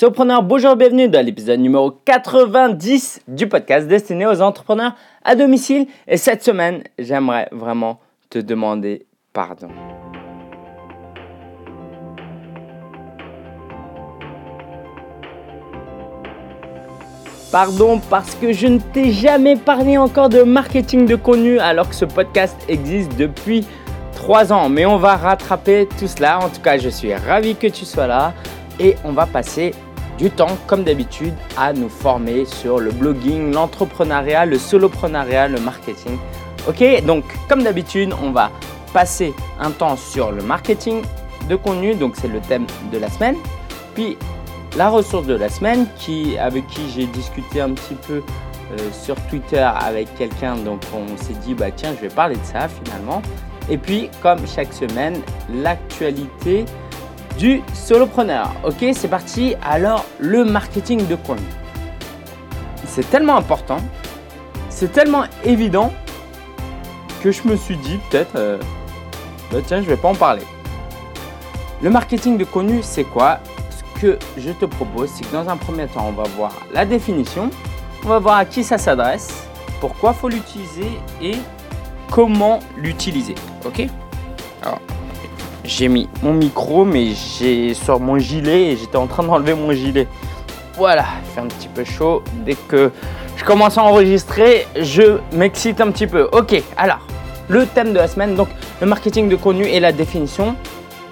Surpreneur, bonjour, bienvenue dans l'épisode numéro 90 du podcast destiné aux entrepreneurs à domicile. Et cette semaine, j'aimerais vraiment te demander pardon. Pardon parce que je ne t'ai jamais parlé encore de marketing de contenu alors que ce podcast existe depuis 3 ans. Mais on va rattraper tout cela. En tout cas, je suis ravi que tu sois là et on va passer du temps, comme d'habitude, à nous former sur le blogging, l'entrepreneuriat, le soloprenariat, le marketing. Ok, donc comme d'habitude, on va passer un temps sur le marketing de contenu, donc c'est le thème de la semaine. Puis la ressource de la semaine, qui, avec qui j'ai discuté un petit peu euh, sur Twitter avec quelqu'un, donc on s'est dit, bah tiens, je vais parler de ça finalement. Et puis, comme chaque semaine, l'actualité du solopreneur. Ok, c'est parti. Alors, le marketing de contenu. C'est tellement important, c'est tellement évident que je me suis dit peut-être, euh, bah tiens, je vais pas en parler. Le marketing de contenu, c'est quoi? Ce que je te propose, c'est que dans un premier temps, on va voir la définition, on va voir à qui ça s'adresse, pourquoi faut l'utiliser et comment l'utiliser. Ok? Alors, j'ai mis mon micro, mais j'ai sur mon gilet et j'étais en train d'enlever mon gilet. Voilà, il fait un petit peu chaud. Dès que je commence à enregistrer, je m'excite un petit peu. Ok, alors, le thème de la semaine, donc le marketing de contenu et la définition,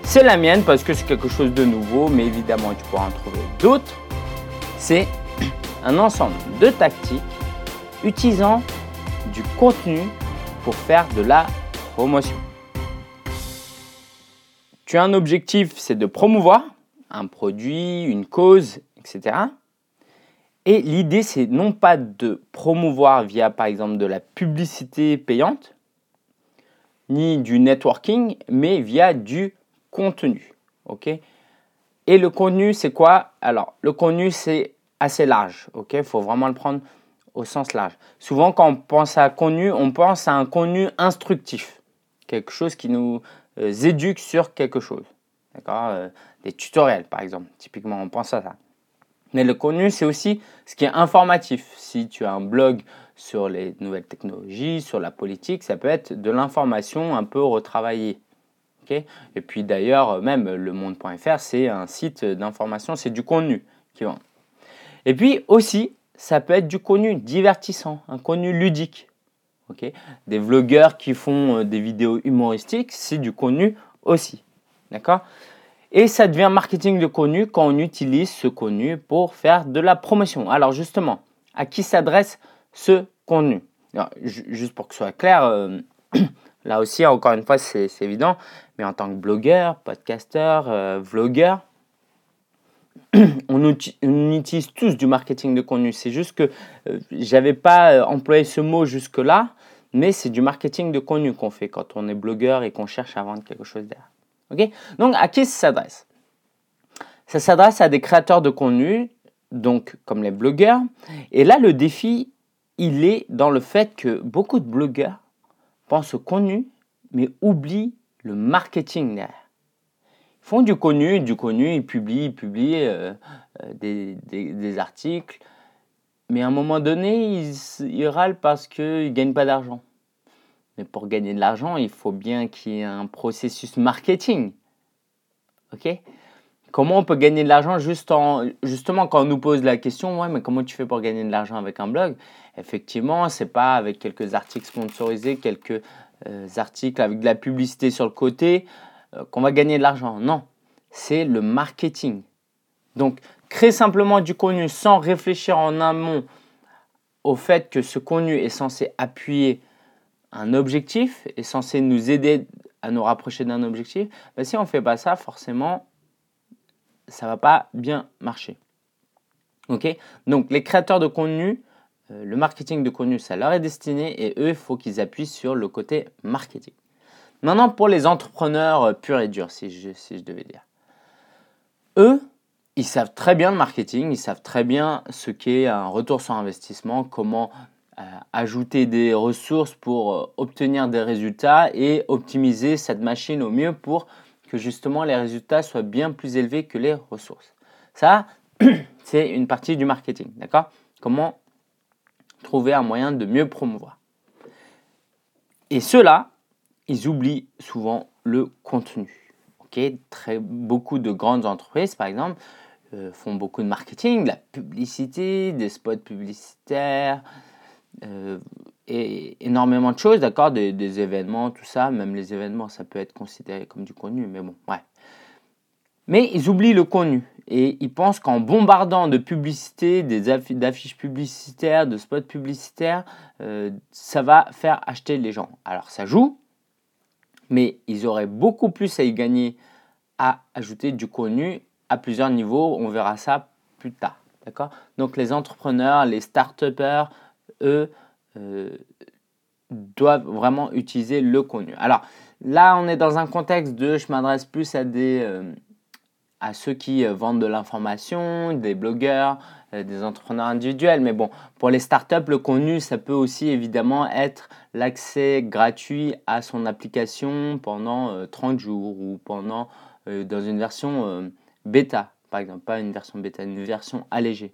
c'est la mienne parce que c'est quelque chose de nouveau, mais évidemment, tu pourras en trouver d'autres. C'est un ensemble de tactiques utilisant du contenu pour faire de la promotion. Tu as un objectif, c'est de promouvoir un produit, une cause, etc. Et l'idée, c'est non pas de promouvoir via, par exemple, de la publicité payante, ni du networking, mais via du contenu. Et le contenu, c'est quoi? Alors, le contenu, c'est assez large. Il faut vraiment le prendre au sens large. Souvent, quand on pense à contenu, on pense à un contenu instructif. Quelque chose qui nous éduquent sur quelque chose. D'accord euh, Des tutoriels, par exemple. Typiquement, on pense à ça. Mais le contenu, c'est aussi ce qui est informatif. Si tu as un blog sur les nouvelles technologies, sur la politique, ça peut être de l'information un peu retravaillée. Et puis d'ailleurs, même le monde.fr, c'est un site d'information, c'est du contenu qui vend. Et puis aussi, ça peut être du contenu divertissant, un contenu ludique des vlogueurs qui font euh, des vidéos humoristiques, c'est du contenu aussi. Et ça devient marketing de contenu quand on utilise ce contenu pour faire de la promotion. Alors justement, à qui s'adresse ce contenu? Juste pour que ce soit clair, euh, là aussi, encore une fois, c'est évident, mais en tant que blogueur, podcasteur, euh, vlogueur, on, utilise tous du marketing de contenu. C'est juste que j'avais pas employé ce mot jusque-là mais c'est du marketing de contenu qu'on fait quand on est blogueur et qu'on cherche à vendre quelque chose derrière. Ok? Donc, à qui ça s'adresse? Ça s'adresse à des créateurs de contenu, donc comme les blogueurs. Et là, le défi, il est dans le fait que beaucoup de blogueurs pensent au contenu, mais oublient le marketing derrière. Ils font du contenu, du contenu, ils publient, ils publient euh, euh, des, des articles, mais à un moment donné, ils, râlent parce qu'ils ne gagnent pas d'argent. Mais pour gagner de l'argent, il faut bien qu'il y ait un processus marketing. OK? Comment on peut gagner de l'argent juste en, justement quand on nous pose la question, ouais, mais comment tu fais pour gagner de l'argent avec un blog? Effectivement, c'est pas avec quelques articles sponsorisés, quelques euh, articles avec de la publicité sur le côté qu'on va gagner de l'argent. Non, c'est le marketing. Donc, créer simplement du contenu sans réfléchir en amont au fait que ce contenu est censé appuyer un objectif, est censé nous aider à nous rapprocher d'un objectif, ben si on ne fait pas ça, forcément, ça ne va pas bien marcher. Ok? Donc les créateurs de contenu, euh, le marketing de contenu, ça leur est destiné et eux, il faut qu'ils appuient sur le côté marketing. Maintenant, pour les entrepreneurs euh, purs et durs, si je, devais dire. Eux, ils savent très bien le marketing, ils savent très bien ce qu'est un retour sur investissement, comment euh, ajouter des ressources pour euh, obtenir des résultats et optimiser cette machine au mieux pour que justement les résultats soient bien plus élevés que les ressources. Ça, c'est une partie du marketing, d'accord? Comment trouver un moyen de mieux promouvoir. Et ceux-là, ils oublient souvent le contenu. Très, beaucoup de grandes entreprises, par exemple, euh, font beaucoup de marketing, de la publicité, des spots publicitaires, euh, et énormément de choses, d'accord des, des, événements, tout ça. Même les événements, ça peut être considéré comme du contenu, mais bon, ouais. Mais ils oublient le contenu et ils pensent qu'en bombardant de publicités, d'affiches publicitaires, de spots publicitaires, euh, ça va faire acheter les gens. Alors ça joue, mais ils auraient beaucoup plus à y gagner à ajouter du contenu à plusieurs niveaux. On verra ça plus tard. D'accord? Donc les entrepreneurs, les start-upers, eux, euh, doivent vraiment utiliser le contenu. Alors là, on est dans un contexte de je m'adresse plus à des, euh, à ceux qui euh, vendent de l'information, des blogueurs, euh, des entrepreneurs individuels. Mais bon, pour les startups, le contenu, ça peut aussi évidemment être l'accès gratuit à son application pendant 30 euh, jours ou pendant dans une version bêta, par exemple, pas une version bêta, une version allégée.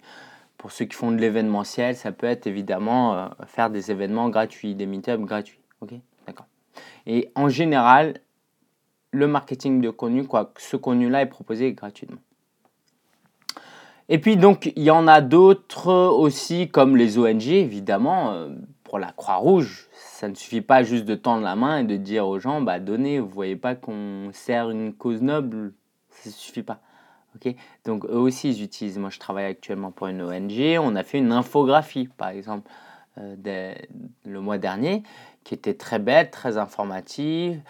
Pour ceux qui font de l'événementiel, ça peut être évidemment faire des événements gratuits, des meetups gratuits. Ok, d'accord. Et en général, le marketing de contenu, quoi, ce contenu-là est proposé gratuitement. Et puis donc, il y en a d'autres aussi, comme les ONG, évidemment, euh, pour la Croix-Rouge. Ça ne suffit pas juste de tendre la main et de dire aux gens, bah donnez, vous voyez pas qu'on sert une cause noble, ça ne suffit pas. ok? Donc eux aussi, ils utilisent. Moi, je travaille actuellement pour une ONG. On a fait une infographie, par exemple, euh, le mois dernier, qui était très belle, très informative,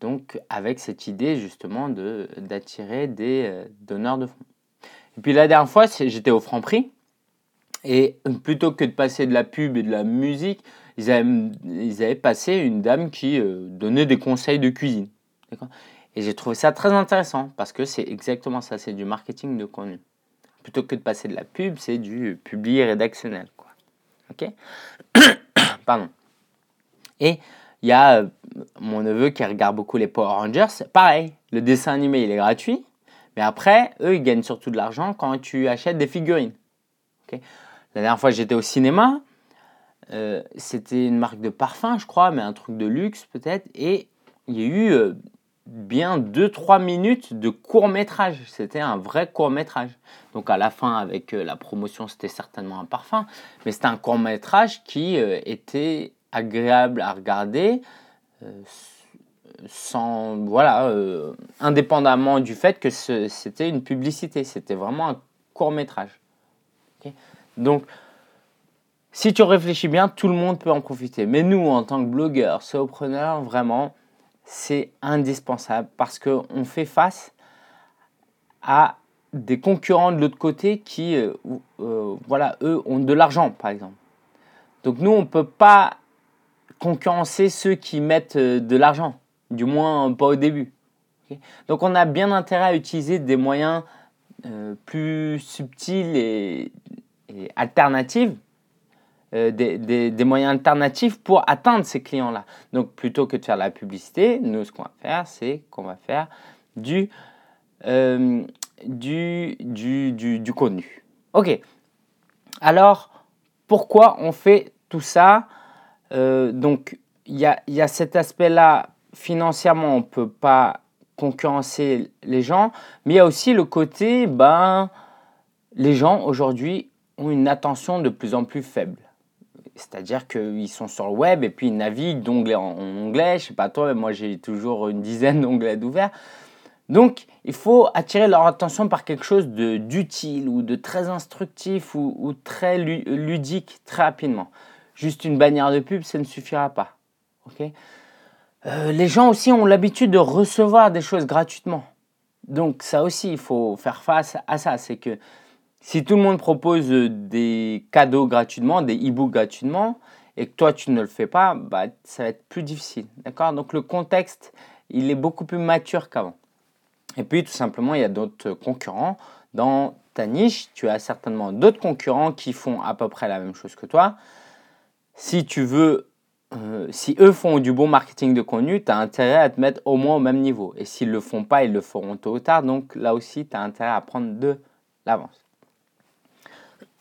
donc avec cette idée justement d'attirer des euh, donneurs de fonds. Et puis la dernière fois, j'étais au Franprix et plutôt que de passer de la pub et de la musique, ils avaient, ils avaient passé une dame qui euh, donnait des conseils de cuisine. Et j'ai trouvé ça très intéressant parce que c'est exactement ça, c'est du marketing de contenu. Plutôt que de passer de la pub, c'est du public rédactionnel. Quoi. Ok? Pardon. Et il y a euh, mon neveu qui regarde beaucoup les Power Rangers. Pareil, le dessin animé, il est gratuit. Mais après, eux, ils gagnent surtout de l'argent quand tu achètes des figurines. La dernière fois, j'étais au cinéma. Euh, c'était une marque de parfum, je crois, mais un truc de luxe peut-être. Et il y a eu euh, bien 2-3 minutes de court métrage. C'était un vrai court métrage. Donc à la fin, avec la promotion, c'était certainement un parfum. Mais c'était un court métrage qui était agréable à regarder, euh, sans voilà, euh, indépendamment du fait que c'était une publicité, c'était vraiment un court métrage. Donc, si tu réfléchis bien, tout le monde peut en profiter. Mais nous, en tant que blogueurs, solopreneurs, vraiment, c'est indispensable parce qu'on fait face à des concurrents de l'autre côté qui, euh, voilà, eux ont de l'argent, par exemple. Donc nous, on ne peut pas concurrencer ceux qui mettent euh, de l'argent, du moins pas au début. Donc on a bien intérêt à utiliser des moyens euh, plus subtils et, alternatifs, euh, des, moyens alternatifs pour atteindre ces clients-là. Donc plutôt que de faire la publicité, nous ce qu'on va faire, c'est qu'on va faire du, du, du, du, du contenu. Ok. Alors pourquoi on fait tout ça? Euh, donc, il y a, cet aspect-là, financièrement, on ne peut pas concurrencer les gens, mais il y a aussi le côté, ben, les gens aujourd'hui ont une attention de plus en plus faible. C'est-à-dire qu'ils sont sur le web et puis ils naviguent d'onglet en onglet. Je sais pas toi, mais moi j'ai toujours une dizaine d'onglets d'ouvert. Donc il faut attirer leur attention par quelque chose d'utile ou de très instructif ou très ludique très rapidement. Juste une bannière de pub, ça ne suffira pas. Euh, les gens aussi ont l'habitude de recevoir des choses gratuitement. Donc ça aussi, il faut faire face à ça. C'est que si tout le monde propose des cadeaux gratuitement, des e-books gratuitement, et que toi tu ne le fais pas, bah, ça va être plus difficile. D'accord? Donc le contexte, il est beaucoup plus mature qu'avant. Et puis tout simplement, il y a d'autres concurrents. Dans ta niche, tu as certainement d'autres concurrents qui font à peu près la même chose que toi si tu veux, euh, si eux font du bon marketing de contenu, tu as intérêt à te mettre au moins au même niveau. Et s'ils ne le font pas, ils le feront tôt ou tard. Donc là aussi, tu as intérêt à prendre de l'avance.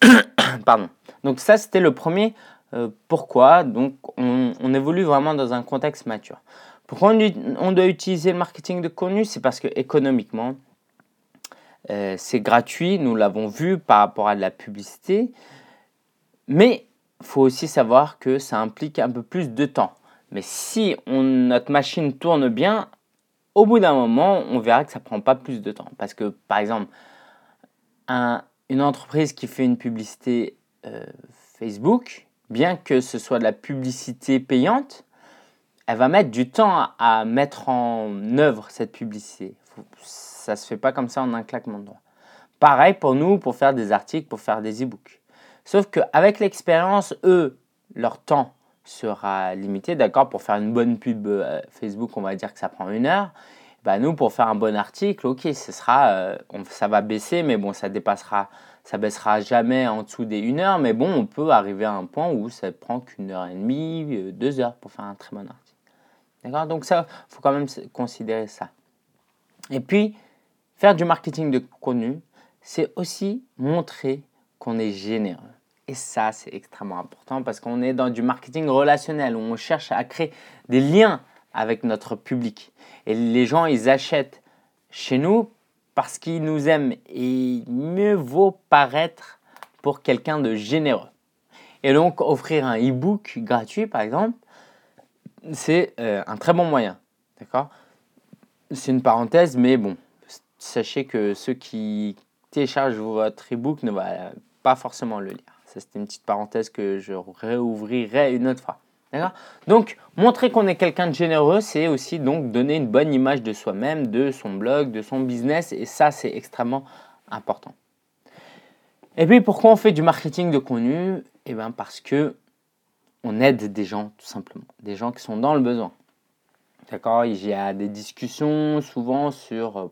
Pardon. Donc ça, c'était le premier. Euh, pourquoi Donc on, évolue vraiment dans un contexte mature. Pourquoi on, doit utiliser le marketing de contenu? C'est parce que économiquement, euh, c'est gratuit. Nous l'avons vu par rapport à de la publicité. Mais faut aussi savoir que ça implique un peu plus de temps. Mais si notre machine tourne bien, au bout d'un moment, on verra que ça prend pas plus de temps. Parce que, par exemple, une entreprise qui fait une publicité euh, Facebook, bien que ce soit de la publicité payante, elle va mettre du temps à, mettre en œuvre cette publicité. ça ne se fait pas comme ça en un claquement de doigts. Pareil pour nous, pour faire des articles, pour faire des e-books. Sauf qu'avec l'expérience, eux, leur temps sera limité. D'accord, pour faire une bonne pub euh, Facebook, on va dire que ça prend une heure. Bah, nous, pour faire un bon article, ok, ce sera, euh, ça va baisser, mais bon, ça dépassera, ça baissera jamais en dessous des une heure. Mais bon, on peut arriver à un point où ça prend qu'une heure et demie, euh, deux heures pour faire un très bon article. D'accord? Donc ça, faut quand même considérer ça. Et puis, faire du marketing de contenu, c'est aussi montrer qu'on est généreux. Et ça, c'est extrêmement important parce qu'on est dans du marketing relationnel où on cherche à créer des liens avec notre public. Et les gens, ils achètent chez nous parce qu'ils nous aiment. Et mieux vaut paraître pour quelqu'un de généreux. Et donc, offrir un e-book gratuit, par exemple, c'est euh, un très bon moyen. D'accord? C'est une parenthèse, mais bon, sachez que ceux qui téléchargent votre e-book ne vont pas forcément le lire. Ça, c'était une petite parenthèse que je réouvrirai une autre fois. Donc, montrer qu'on est quelqu'un de généreux, c'est aussi donc donner une bonne image de soi-même, de son blog, de son business, et ça, c'est extrêmement important. Et puis, pourquoi on fait du marketing de contenu? Eh bien, parce que on aide des gens, tout simplement, des gens qui sont dans le besoin. D'accord? Il y a des discussions souvent sur.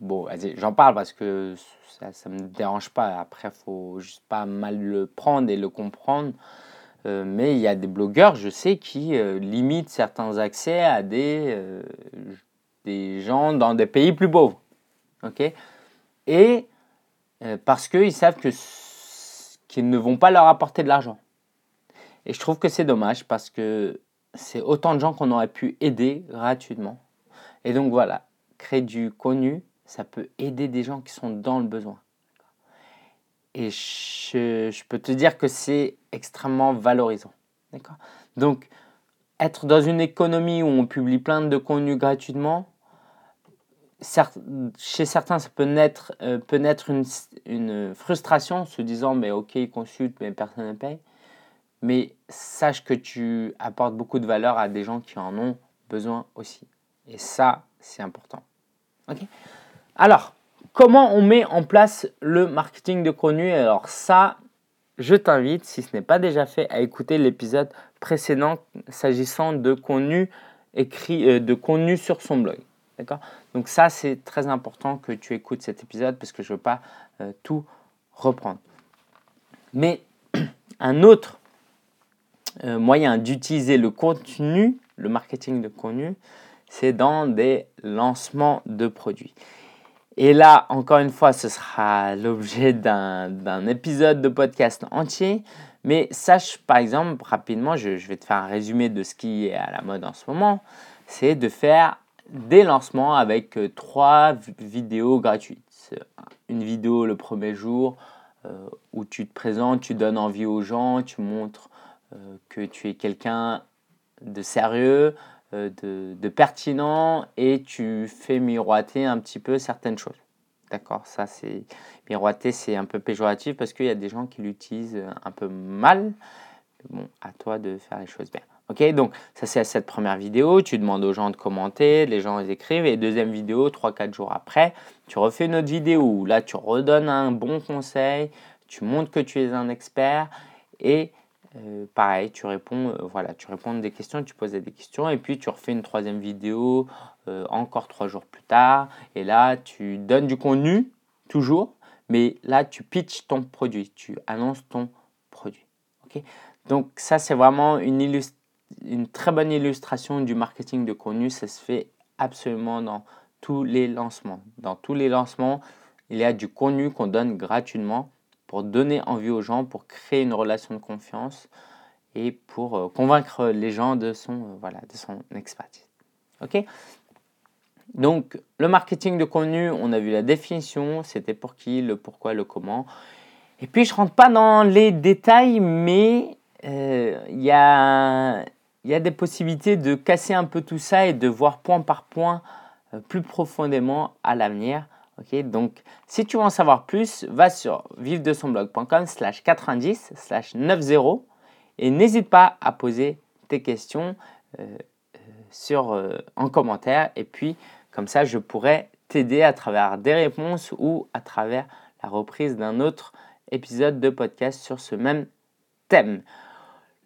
Bon, j'en parle parce que ça ne me dérange pas. Après, il faut juste pas mal le prendre et le comprendre. Euh, mais il y a des blogueurs, je sais, qui euh, limitent certains accès à des, euh, des gens dans des pays plus pauvres. ok? Et parce qu'ils savent que qu'ils ne vont pas leur apporter de l'argent. Et je trouve que c'est dommage parce que c'est autant de gens qu'on aurait pu aider gratuitement. Et donc voilà, créer du connu, ça peut aider des gens qui sont dans le besoin. Et je, peux te dire que c'est extrêmement valorisant. Donc, être dans une économie où on publie plein de contenus gratuitement, chez certains, ça peut naître, euh, peut naître une, une, frustration, se disant mais ok, ils consultent, mais personne ne paye. Mais sache que tu apportes beaucoup de valeur à des gens qui en ont besoin aussi. Et ça, c'est important. Alors, comment on met en place le marketing de contenu Alors ça, je t'invite, si ce n'est pas déjà fait, à écouter l'épisode précédent s'agissant de contenu écrit, euh, de contenu sur son blog. D'accord? Donc ça, c'est très important que tu écoutes cet épisode parce que je ne veux pas euh, tout reprendre. Mais un autre euh, moyen d'utiliser le contenu, le marketing de contenu, c'est dans des lancements de produits. Et là, encore une fois, ce sera l'objet d'un épisode de podcast entier. Mais sache, par exemple, rapidement, je, vais te faire un résumé de ce qui est à la mode en ce moment. C'est de faire des lancements avec euh, trois vidéos gratuites. Une vidéo le premier jour euh, où tu te présentes, tu donnes envie aux gens, tu montres euh, que tu es quelqu'un de sérieux, euh, de, pertinent et tu fais miroiter un petit peu certaines choses. D'accord? Ça, c'est. Miroiter, c'est un peu péjoratif parce qu'il y a des gens qui l'utilisent un peu mal. Bon, à toi de faire les choses bien. Ok, donc ça c'est cette première vidéo, tu demandes aux gens de commenter, les gens ils écrivent, et deuxième vidéo, 3-4 jours après, tu refais une autre vidéo où là tu redonnes un bon conseil, tu montres que tu es un expert, et euh, pareil, tu réponds, euh, voilà, tu réponds des questions, tu poses des questions, et puis tu refais une troisième vidéo euh, encore trois jours plus tard, et là tu donnes du contenu, toujours, mais là tu pitches ton produit, tu annonces ton produit. ok? Donc ça c'est vraiment une, une très bonne illustration du marketing de contenu, ça se fait absolument dans tous les lancements. Dans tous les lancements, il y a du contenu qu'on donne gratuitement pour donner envie aux gens, pour créer une relation de confiance et pour euh, convaincre les gens de son, euh, voilà, de son expertise. Ok? Donc, le marketing de contenu, on a vu la définition, c'était pour qui, le pourquoi, le comment. Et puis, je ne rentre pas dans les détails, mais euh, il y, a, y, a, des possibilités de casser un peu tout ça et de voir point par point plus profondément à l'avenir. Donc, si tu veux en savoir plus, va sur vivre-de-son-blog.com slash 90 slash 90 et n'hésite pas à poser tes questions euh, euh, sur, euh, en commentaire. Et puis, comme ça, je pourrais t'aider à travers des réponses ou à travers la reprise d'un autre épisode de podcast sur ce même thème.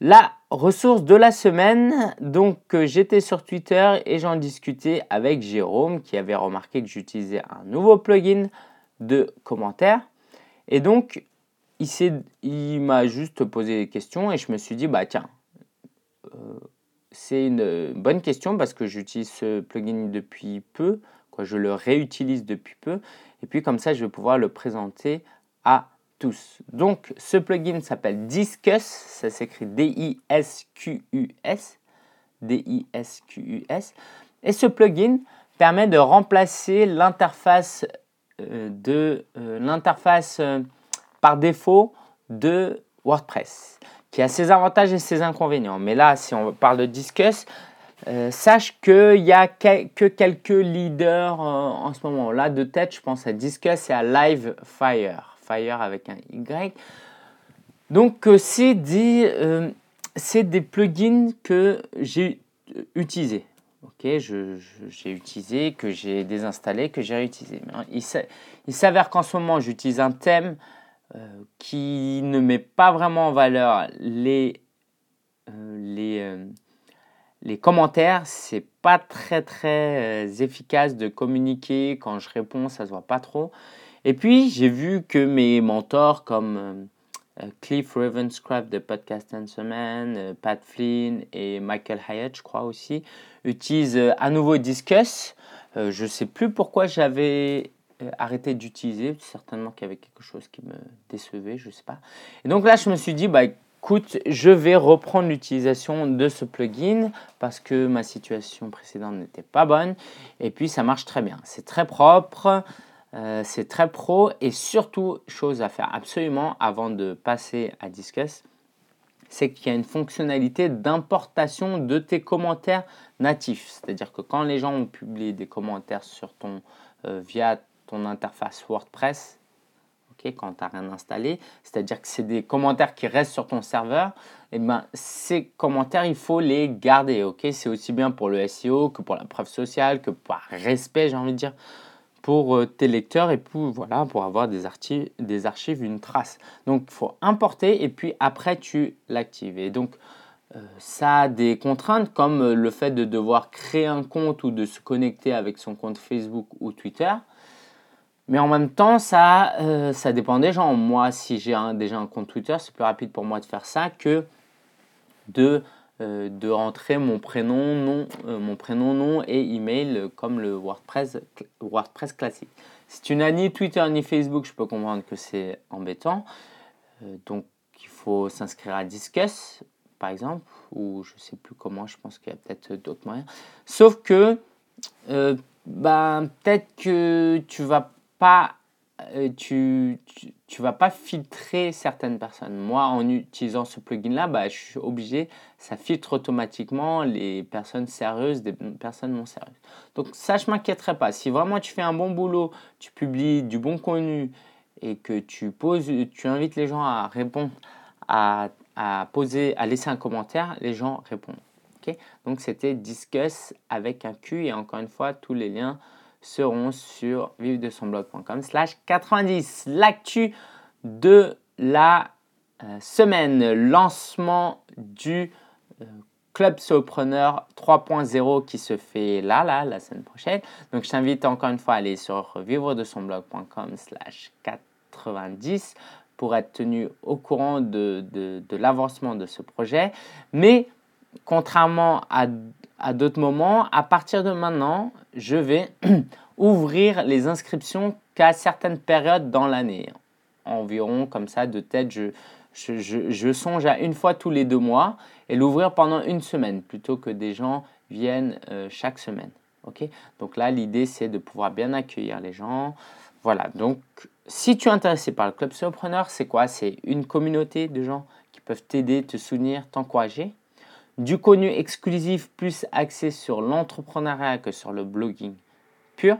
La ressource de la semaine, donc j'étais sur Twitter et j'en discutais avec Jérôme qui avait remarqué que j'utilisais un nouveau plugin de commentaires. Et donc il, m'a juste posé des questions et je me suis dit, bah tiens, euh, c'est une bonne question parce que j'utilise ce plugin depuis peu, je le réutilise depuis peu, et puis comme ça, je vais pouvoir le présenter à Donc, ce plugin s'appelle Discus, ça s'écrit D-I-S-Q-U-S, D-I-S-Q-U-S, et ce plugin permet de remplacer l'interface euh, de euh, l'interface par défaut de WordPress, qui a ses avantages et ses inconvénients. Mais là, si on parle de Discuss, euh, sache qu'il n'y a que quelques leaders euh, en ce moment. Là, de tête, je pense à Discuss et à Live Fire. Fire avec un Y. Donc, euh, c'est des, des plugins que j'ai utilisés. Ok, j'ai utilisé, que j'ai désinstallé, que j'ai réutilisé. Il s'avère qu'en ce moment, j'utilise un thème euh, qui ne met pas vraiment en valeur les, euh, les, euh, les commentaires. C'est pas très très efficace de communiquer. Quand je réponds, ça se voit pas trop. Et puis, j'ai vu que mes mentors comme Cliff Ravenscraft de Podcast and Semaine, Pat Flynn et Michael Hyatt, je crois aussi, utilisent à nouveau Discuss. je ne sais plus pourquoi j'avais euh, arrêté d'utiliser. Certainement qu'il y avait quelque chose qui me décevait, je ne sais pas. Et donc là, je me suis dit, bah, écoute, je vais reprendre l'utilisation de ce plugin parce que ma situation précédente n'était pas bonne. Et puis, ça marche très bien. C'est très propre. Euh, c'est très pro et surtout, chose à faire absolument avant de passer à Discuss, c'est qu'il y a une fonctionnalité d'importation de tes commentaires natifs. C'est-à-dire que quand les gens ont publié des commentaires sur ton, euh, via ton interface WordPress ok, quand tu n'as rien installé, c'est-à-dire que c'est des commentaires qui restent sur ton serveur, eh ben, ces commentaires, il faut les garder. c'est aussi bien pour le SEO que pour la preuve sociale, que par respect, j'ai envie de dire, pour euh, tes lecteurs et pour, voilà, pour avoir des archives, des archives, une trace. Donc, il faut importer et puis après, tu l'actives. Et donc, euh, ça a des contraintes comme euh, le fait de devoir créer un compte ou de se connecter avec son compte Facebook ou Twitter. Mais en même temps, ça, ça dépend des gens. Moi, si j'ai déjà un compte Twitter, c'est plus rapide pour moi de faire ça que de, euh, de rentrer mon prénom, nom, euh, mon prénom, nom et email comme le WordPress, WordPress classique. Si tu n'as ni Twitter ni Facebook, je peux comprendre que c'est embêtant. donc, il faut s'inscrire à Discuss, par exemple, ou je ne sais plus comment, je pense qu'il y a peut-être d'autres moyens. Sauf que, ben, peut-être que tu vas pas, euh, tu, tu, vas pas filtrer certaines personnes. Moi, en utilisant ce plugin-là, bah, je suis obligé, ça filtre automatiquement les personnes sérieuses des personnes non sérieuses. Donc ça, je m'inquiéterai pas. Si vraiment tu fais un bon boulot, tu publies du bon contenu et que tu poses, tu invites les gens à répondre, à, à poser, à laisser un commentaire, les gens répondent. Donc c'était Discuss avec un Q et encore une fois, tous les liens seront sur vivre-de-son-blog.com slash 90. L'actu de la euh, semaine, lancement du euh, Club Solopreneur 3.0 qui se fait là, là, la semaine prochaine. Donc je t'invite encore une fois à aller sur vivre-de-son-blog.com slash 90 pour être tenu au courant de, de, de l'avancement de ce projet. Mais contrairement à à d'autres moments, à partir de maintenant, je vais ouvrir les inscriptions qu'à certaines périodes dans l'année. environ comme ça de tête. Je, je, je, songe à une fois tous les deux mois et l'ouvrir pendant une semaine plutôt que des gens viennent euh, chaque semaine. ok? Donc là, l'idée, c'est de pouvoir bien accueillir les gens. Voilà, donc si tu es intéressé par le Club Solopreneur, c'est quoi? C'est une communauté de gens qui peuvent t'aider, te soutenir, t'encourager? Du contenu exclusif plus axé sur l'entrepreneuriat que sur le blogging pur.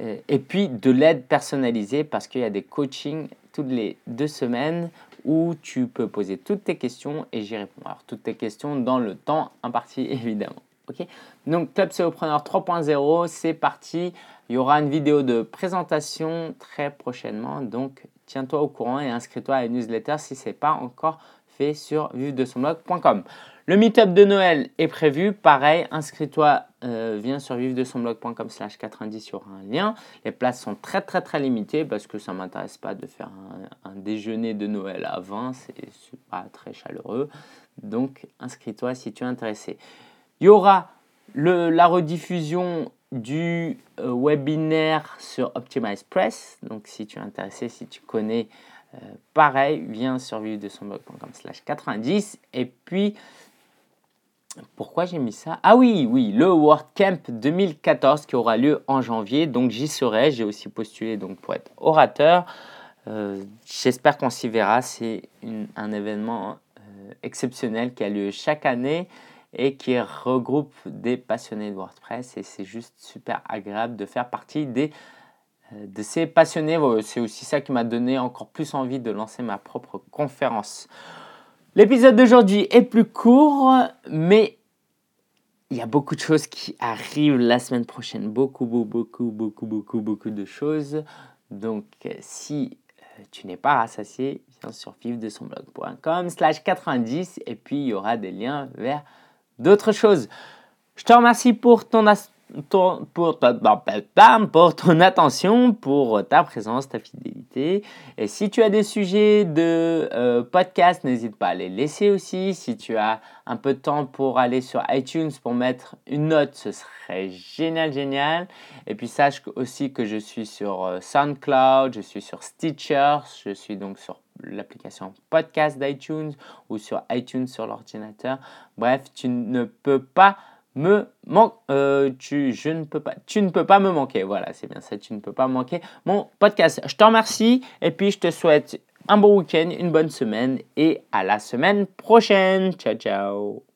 Euh, et puis de l'aide personnalisée parce qu'il y a des coachings toutes les deux semaines où tu peux poser toutes tes questions et j'y réponds. Alors, toutes tes questions dans le temps imparti, évidemment. ok Donc, Club Solopreneur 3.0, c'est parti. Il y aura une vidéo de présentation très prochainement. Donc, tiens-toi au courant et inscris-toi à la newsletter si ce n'est pas encore fait sur vivre-de-son-blog.com. Le meetup de Noël est prévu. Pareil, inscris-toi, euh, viens sur vivre-de-son-blog.com slash 90, il y aura un lien. Les places sont très très très limitées parce que ça ne m'intéresse pas de faire un, déjeuner de Noël à 20, c'est pas très chaleureux. Donc inscris-toi si tu es intéressé. Il y aura la rediffusion du euh, webinaire sur Optimize Press. Donc si tu es intéressé, si tu connais euh, pareil, viens sur vivre-de-son-blog.com slash 90 et puis pourquoi j'ai mis ça? Ah oui, oui, le WordCamp 2014 qui aura lieu en janvier. Donc j'y serai. J'ai aussi postulé donc pour être orateur. Euh, j'espère qu'on s'y verra. C'est un événement euh, exceptionnel qui a lieu chaque année et qui regroupe des passionnés de WordPress. Et c'est juste super agréable de faire partie des, euh, de ces passionnés. C'est aussi ça qui m'a donné encore plus envie de lancer ma propre conférence. L'épisode d'aujourd'hui est plus court, mais il y a beaucoup de choses qui arrivent la semaine prochaine. Beaucoup, beaucoup, beaucoup, beaucoup, beaucoup de choses. Donc, si euh, tu n'es pas rassasié, viens sur de son blog.com slash 90 et puis il y aura des liens vers d'autres choses. Je te remercie pour ton, pour, pour ton attention, pour ta présence, ta fidélité. Et si tu as des sujets de euh, podcast, n'hésite pas à les laisser aussi. Si tu as un peu de temps pour aller sur iTunes pour mettre une note, ce serait génial, génial. Et puis sache aussi que je suis sur euh, SoundCloud, je suis sur Stitcher, je suis donc sur l'application podcast d'iTunes ou sur iTunes sur l'ordinateur. Bref, tu ne peux pas me manque, euh, tu, je ne peux pas, tu ne peux pas me manquer. Voilà, c'est bien ça, tu ne peux pas manquer mon podcast. Je te remercie et puis je te souhaite un bon week-end, une bonne semaine et à la semaine prochaine. Ciao, ciao.